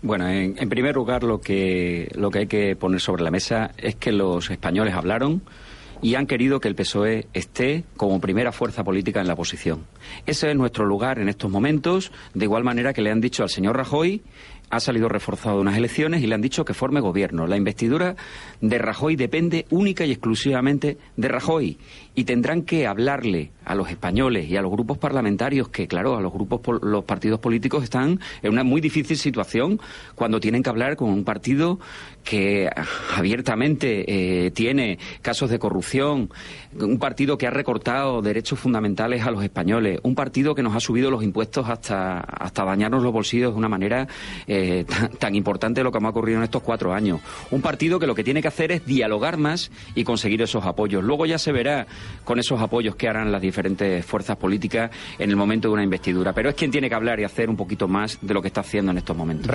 Bueno, en, en, primer lugar, lo que, lo que hay que poner sobre la mesa es que los españoles hablaron y han querido que el PSOE esté como primera fuerza política en la oposición. Ese es nuestro lugar en estos momentos, de igual manera que le han dicho al señor Rajoy ha salido reforzado de unas elecciones y le han dicho que forme gobierno. La investidura de Rajoy depende única y exclusivamente de Rajoy y tendrán que hablarle a los españoles y a los grupos parlamentarios que, claro, a los grupos, los partidos políticos están en una muy difícil situación cuando tienen que hablar con un partido que abiertamente eh, tiene casos de corrupción, un partido que ha recortado derechos fundamentales a los españoles, un partido que nos ha subido los impuestos hasta, hasta dañarnos los bolsillos de una manera eh, tan, tan importante lo que ha ocurrido en estos cuatro años. Un partido que lo que tiene que hacer es dialogar más y conseguir esos apoyos. Luego ya se verá con esos apoyos que harán las diferentes fuerzas políticas en el momento de una investidura. Pero es quien tiene que hablar y hacer un poquito más de lo que está haciendo en estos momentos.